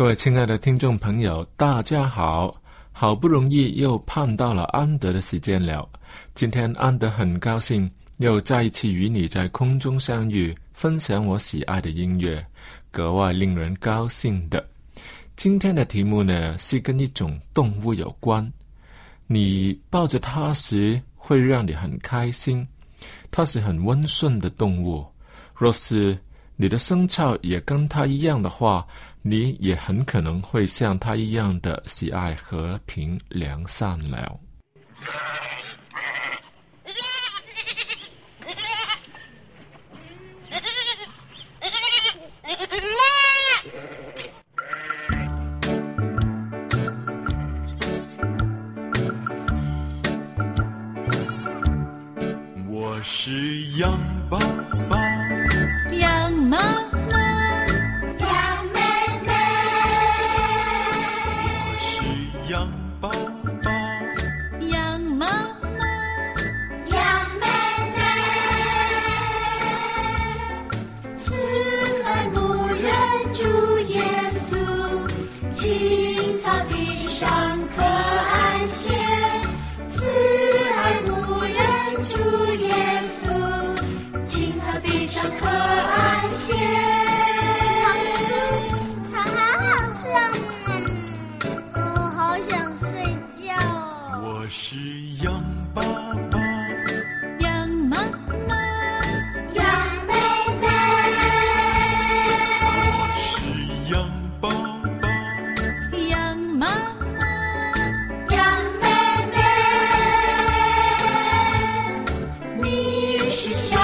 各位亲爱的听众朋友，大家好！好不容易又盼到了安德的时间了。今天安德很高兴又再一次与你在空中相遇，分享我喜爱的音乐，格外令人高兴的。今天的题目呢是跟一种动物有关。你抱着它时会让你很开心，它是很温顺的动物。若是你的生肖也跟他一样的话，你也很可能会像他一样的喜爱和平良善了。我是羊爸爸。是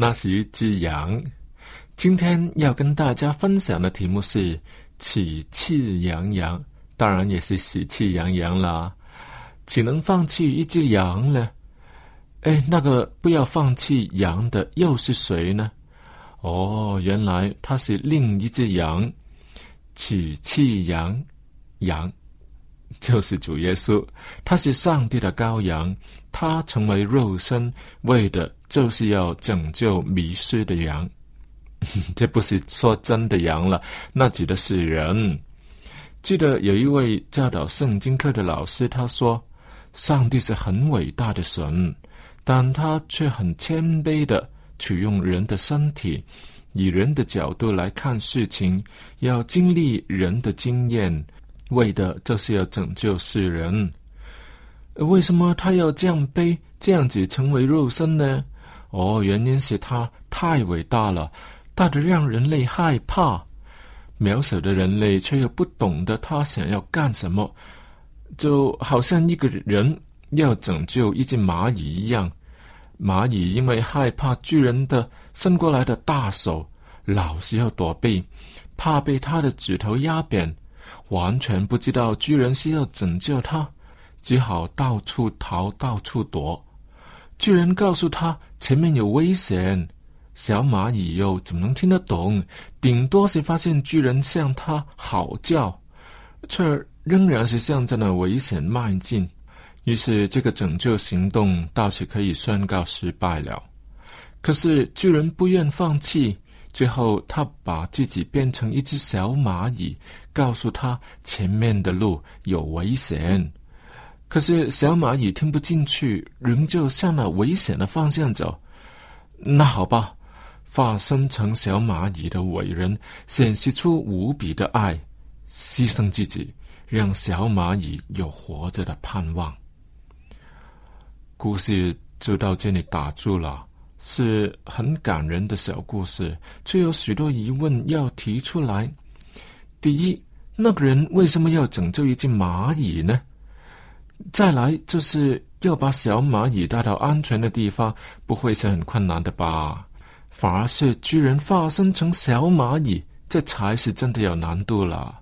那是一只羊。今天要跟大家分享的题目是喜气洋洋，当然也是喜气洋洋啦。岂能放弃一只羊呢？哎，那个不要放弃羊的又是谁呢？哦，原来他是另一只羊，喜气洋洋，就是主耶稣，他是上帝的羔羊，他成为肉身，为的就是要拯救迷失的羊。这不是说真的羊了，那指的是人。记得有一位教导圣经课的老师，他说：“上帝是很伟大的神，但他却很谦卑的取用人的身体，以人的角度来看事情，要经历人的经验，为的就是要拯救世人。为什么他要这样背，这样子成为肉身呢？哦，原因是他太伟大了。”大的让人类害怕，渺小的人类却又不懂得他想要干什么，就好像一个人要拯救一只蚂蚁一样。蚂蚁因为害怕巨人的伸过来的大手，老是要躲避，怕被他的指头压扁，完全不知道巨人是要拯救他，只好到处逃，到处躲。巨人告诉他前面有危险。小蚂蚁又怎么能听得懂？顶多是发现巨人向他嚎叫，却仍然是向着那危险迈进。于是，这个拯救行动倒是可以宣告失败了。可是，巨人不愿放弃，最后他把自己变成一只小蚂蚁，告诉他前面的路有危险。可是，小蚂蚁听不进去，仍旧向那危险的方向走。那好吧。化身成小蚂蚁的伟人，显示出无比的爱，牺牲自己，让小蚂蚁有活着的盼望。故事就到这里打住了，是很感人的小故事，却有许多疑问要提出来。第一，那个人为什么要拯救一只蚂蚁呢？再来，就是要把小蚂蚁带到安全的地方，不会是很困难的吧？反而是巨人化身成小蚂蚁，这才是真的有难度了。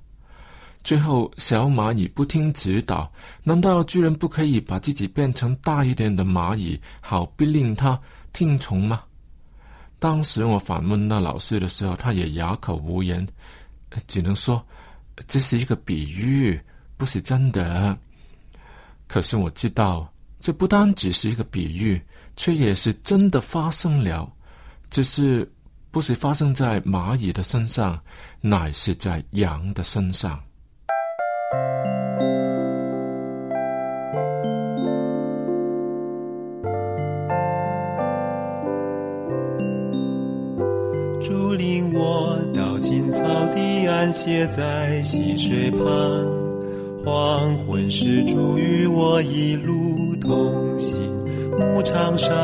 最后，小蚂蚁不听指导，难道巨人不可以把自己变成大一点的蚂蚁，好逼令他听从吗？当时我反问那老师的时候，他也哑口无言，只能说这是一个比喻，不是真的。可是我知道，这不单只是一个比喻，却也是真的发生了。只是不是发生在蚂蚁的身上，乃是在羊的身上。竹林我到青草地，安歇在溪水旁。黄昏时，主与我一路同行。牧场上，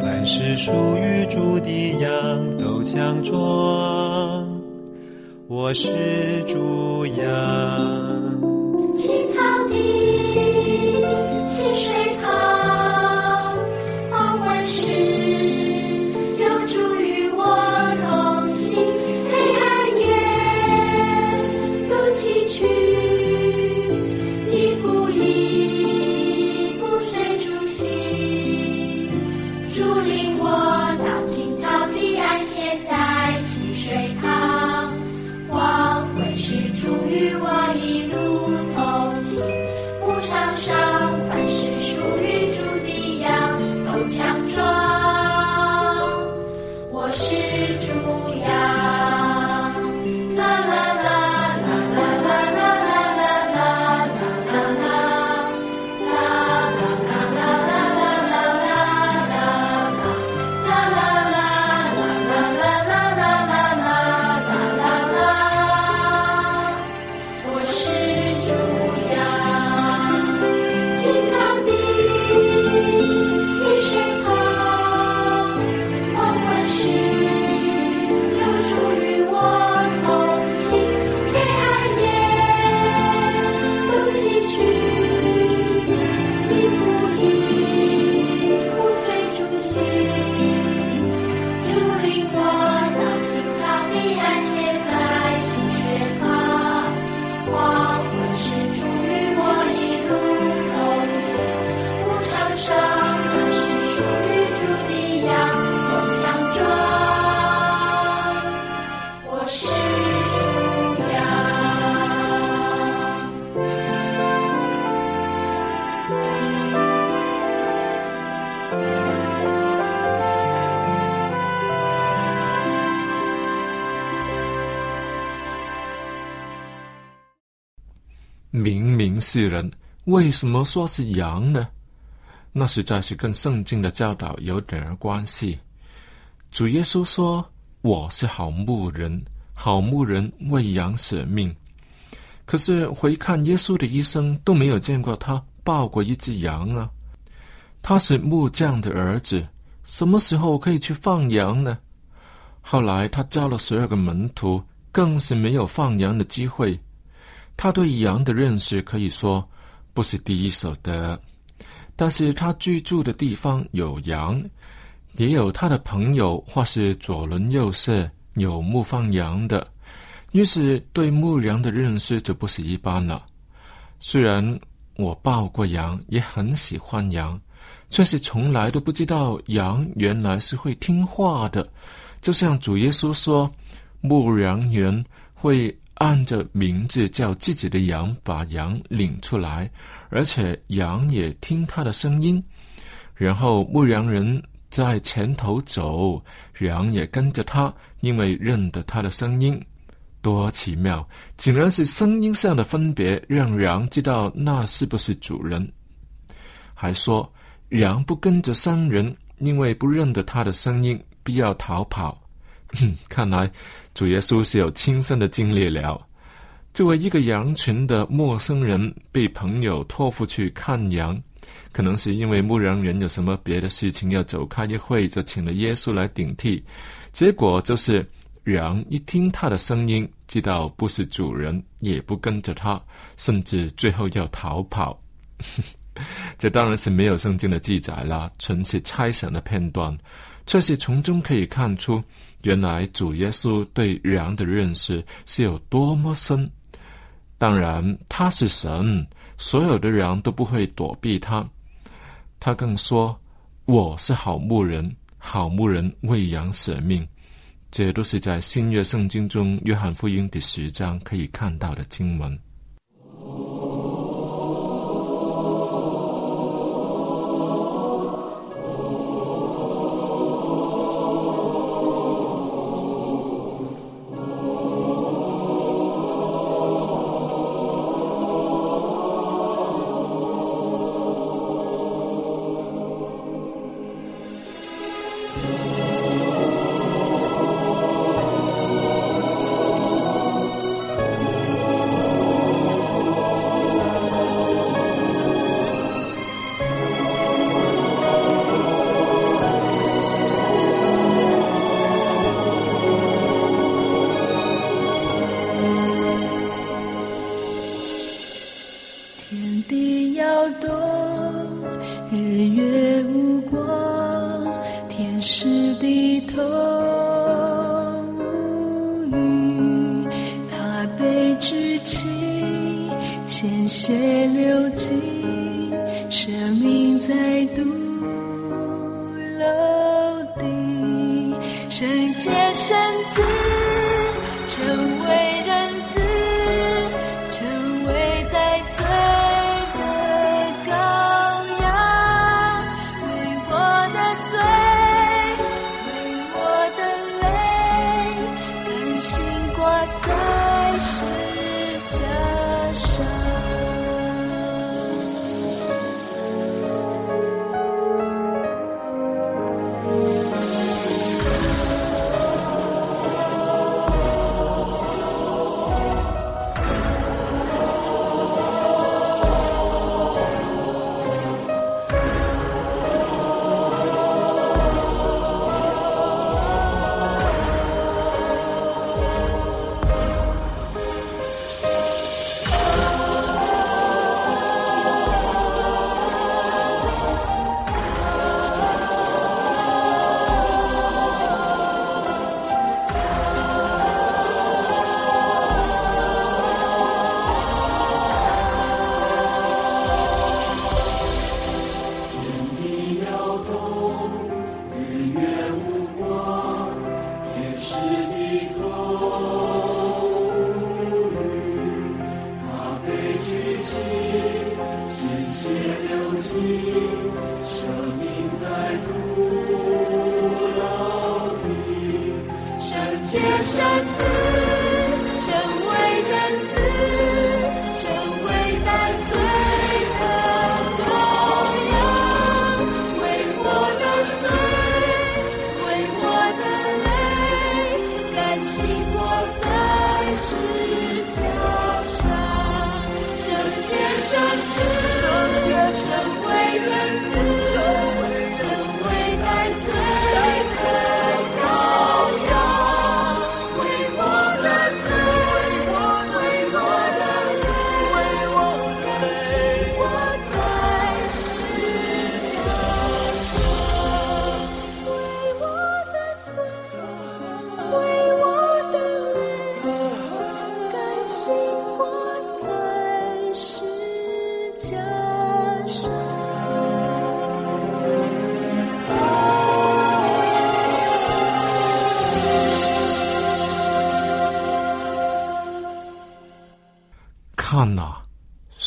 凡是属于主的羊都强壮。我是猪羊。世人，为什么说是羊呢？那实在是跟圣经的教导有点儿关系。主耶稣说：“我是好牧人，好牧人为羊舍命。”可是回看耶稣的一生，都没有见过他抱过一只羊啊。他是木匠的儿子，什么时候可以去放羊呢？后来他教了十二个门徒，更是没有放羊的机会。他对羊的认识可以说不是第一手的，但是他居住的地方有羊，也有他的朋友或是左邻右舍有牧放羊的，于是对牧羊的认识就不是一般了。虽然我抱过羊，也很喜欢羊。却是从来都不知道羊原来是会听话的，就像主耶稣说，牧羊人会按着名字叫自己的羊，把羊领出来，而且羊也听他的声音。然后牧羊人在前头走，羊也跟着他，因为认得他的声音。多奇妙！竟然是声音上的分别，让羊知道那是不是主人。还说。羊不跟着商人，因为不认得他的声音，必要逃跑。看来主耶稣是有亲身的经历了。作为一个羊群的陌生人，被朋友托付去看羊，可能是因为牧羊人有什么别的事情要走开一会，就请了耶稣来顶替。结果就是羊一听他的声音，知道不是主人，也不跟着他，甚至最后要逃跑。这当然是没有圣经的记载啦，纯是猜想的片段。这是从中可以看出，原来主耶稣对羊的认识是有多么深。当然，他是神，所有的羊都不会躲避他。他更说：“我是好牧人，好牧人为羊舍命。”这都是在新约圣经中约翰福音第十章可以看到的经文。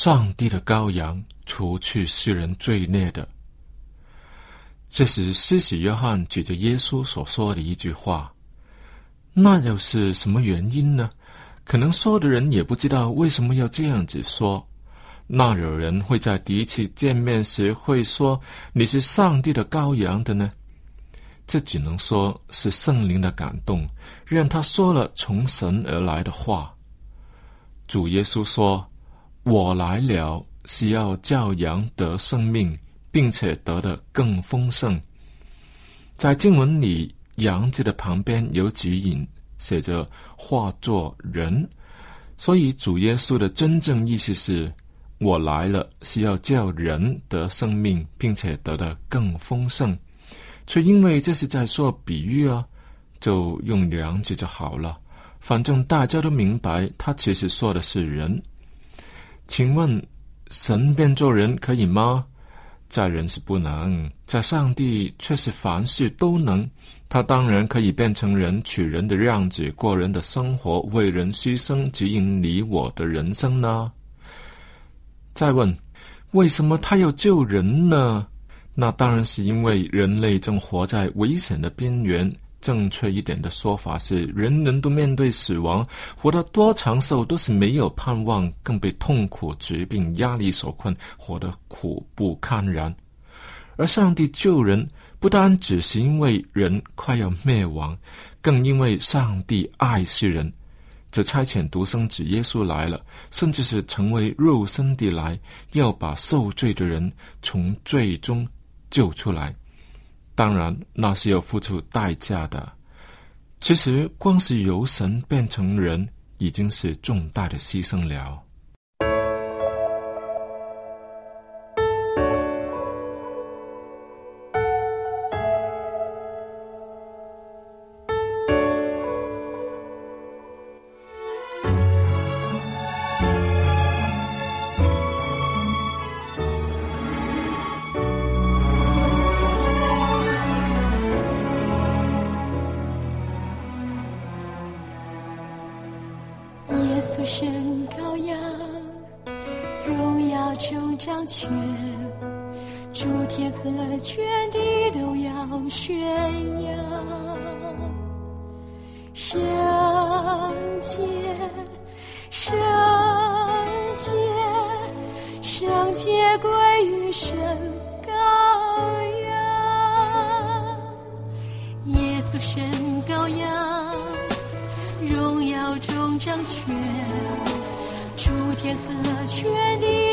上帝的羔羊，除去世人罪孽的。这是施洗约翰指着耶稣所说的一句话。那又是什么原因呢？可能说的人也不知道为什么要这样子说。那有人会在第一次见面时会说你是上帝的羔羊的呢？这只能说是圣灵的感动，让他说了从神而来的话。主耶稣说：“我来了，是要叫羊得生命，并且得的更丰盛。”在经文里，“羊”字的旁边有几引，写着“化作人”，所以主耶稣的真正意思是：“我来了，是要叫人得生命，并且得的更丰盛。”却因为这是在说比喻啊，就用羊字就好了。反正大家都明白，他其实说的是人。请问，神变做人可以吗？在人是不能，在上帝却是凡事都能。他当然可以变成人，取人的样子，过人的生活，为人牺牲，指引你我的人生呢？再问，为什么他要救人呢？那当然是因为人类正活在危险的边缘。正确一点的说法是，人人都面对死亡，活得多长寿都是没有盼望，更被痛苦、疾病、压力所困，活得苦不堪言。而上帝救人，不单只是因为人快要灭亡，更因为上帝爱世人，则差遣独生子耶稣来了，甚至是成为肉身地来，要把受罪的人从罪中救出来。当然，那是要付出代价的。其实，光是由神变成人，已经是重大的牺牲了。天和确定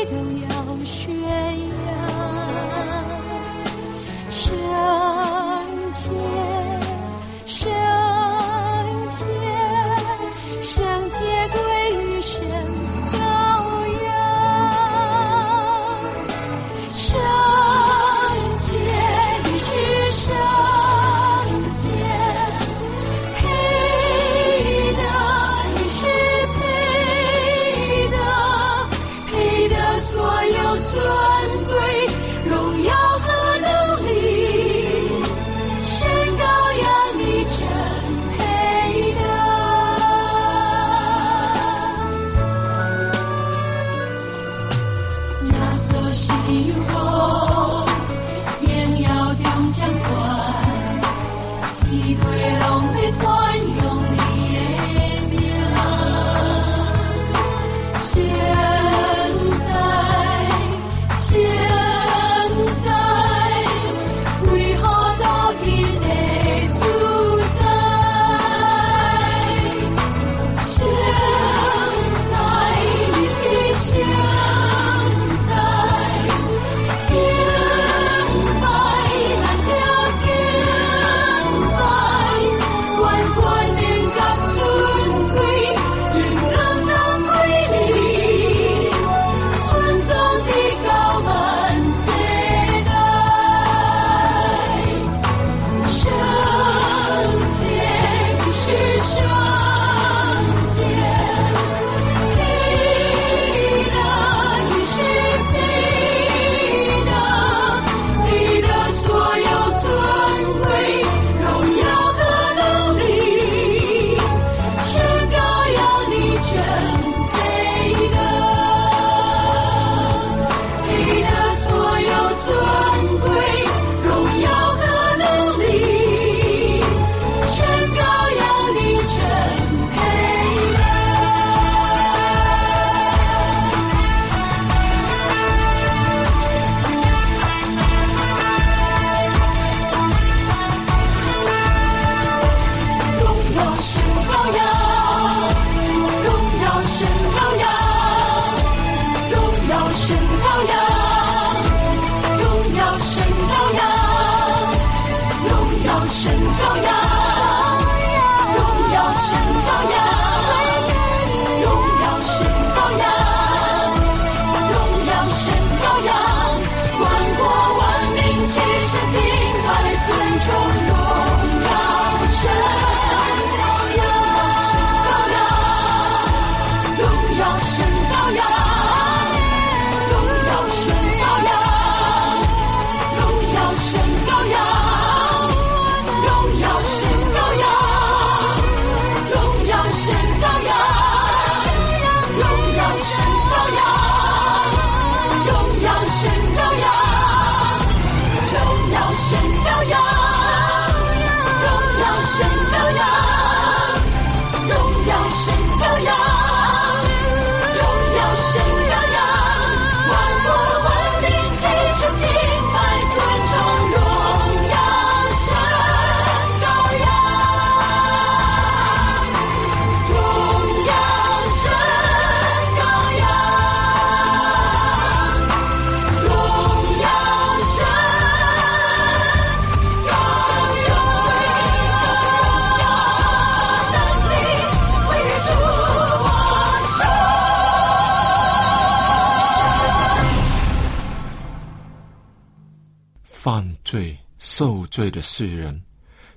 罪的世人，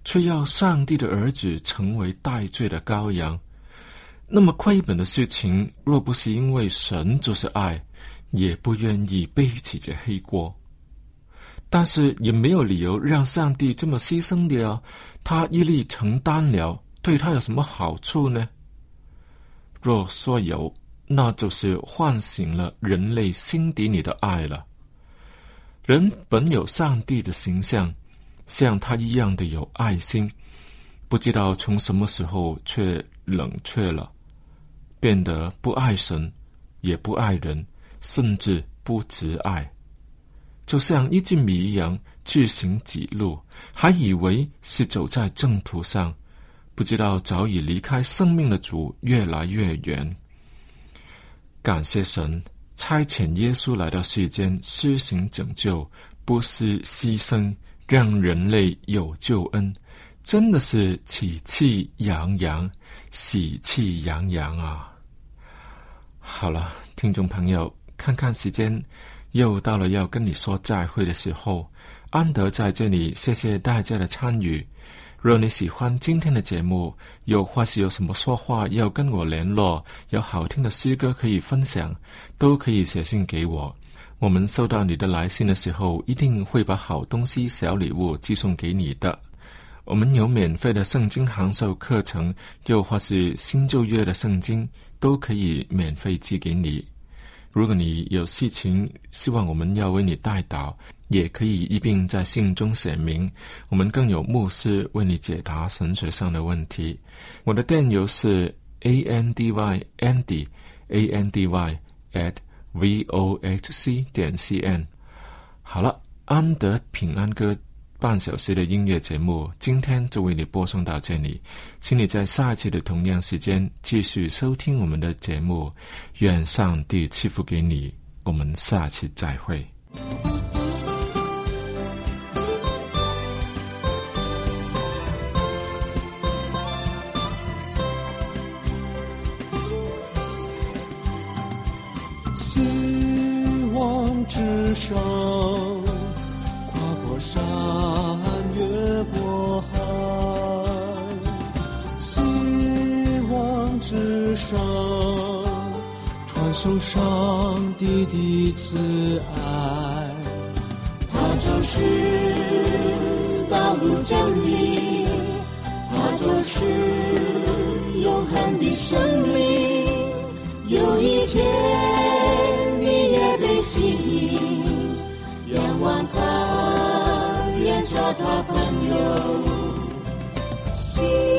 却要上帝的儿子成为代罪的羔羊。那么亏本的事情，若不是因为神就是爱，也不愿意背起这黑锅。但是也没有理由让上帝这么牺牲的啊！他一力承担了，对他有什么好处呢？若说有，那就是唤醒了人类心底里的爱了。人本有上帝的形象，像他一样的有爱心，不知道从什么时候却冷却了，变得不爱神，也不爱人，甚至不执爱，就像一只米一样自行己路，还以为是走在正途上，不知道早已离开生命的主越来越远。感谢神。差遣耶稣来到世间施行拯救，不是牺牲，让人类有救恩，真的是喜气洋洋，喜气洋洋啊！好了，听众朋友，看看时间，又到了要跟你说再会的时候。安德在这里，谢谢大家的参与。若你喜欢今天的节目，又或是有什么说话要跟我联络，有好听的诗歌可以分享，都可以写信给我。我们收到你的来信的时候，一定会把好东西、小礼物寄送给你的。我们有免费的圣经函授课程，又或是新旧约的圣经，都可以免费寄给你。如果你有事情希望我们要为你代祷，也可以一并在信中写明。我们更有牧师为你解答神学上的问题。我的电邮是 a n d y andy a n d y at v o h c 点 c n。好了，安德平安歌半小时的音乐节目，今天就为你播送到这里。请你在下一期的同样时间继续收听我们的节目。愿上帝赐福给你。我们下期再会。Senhor. Sim.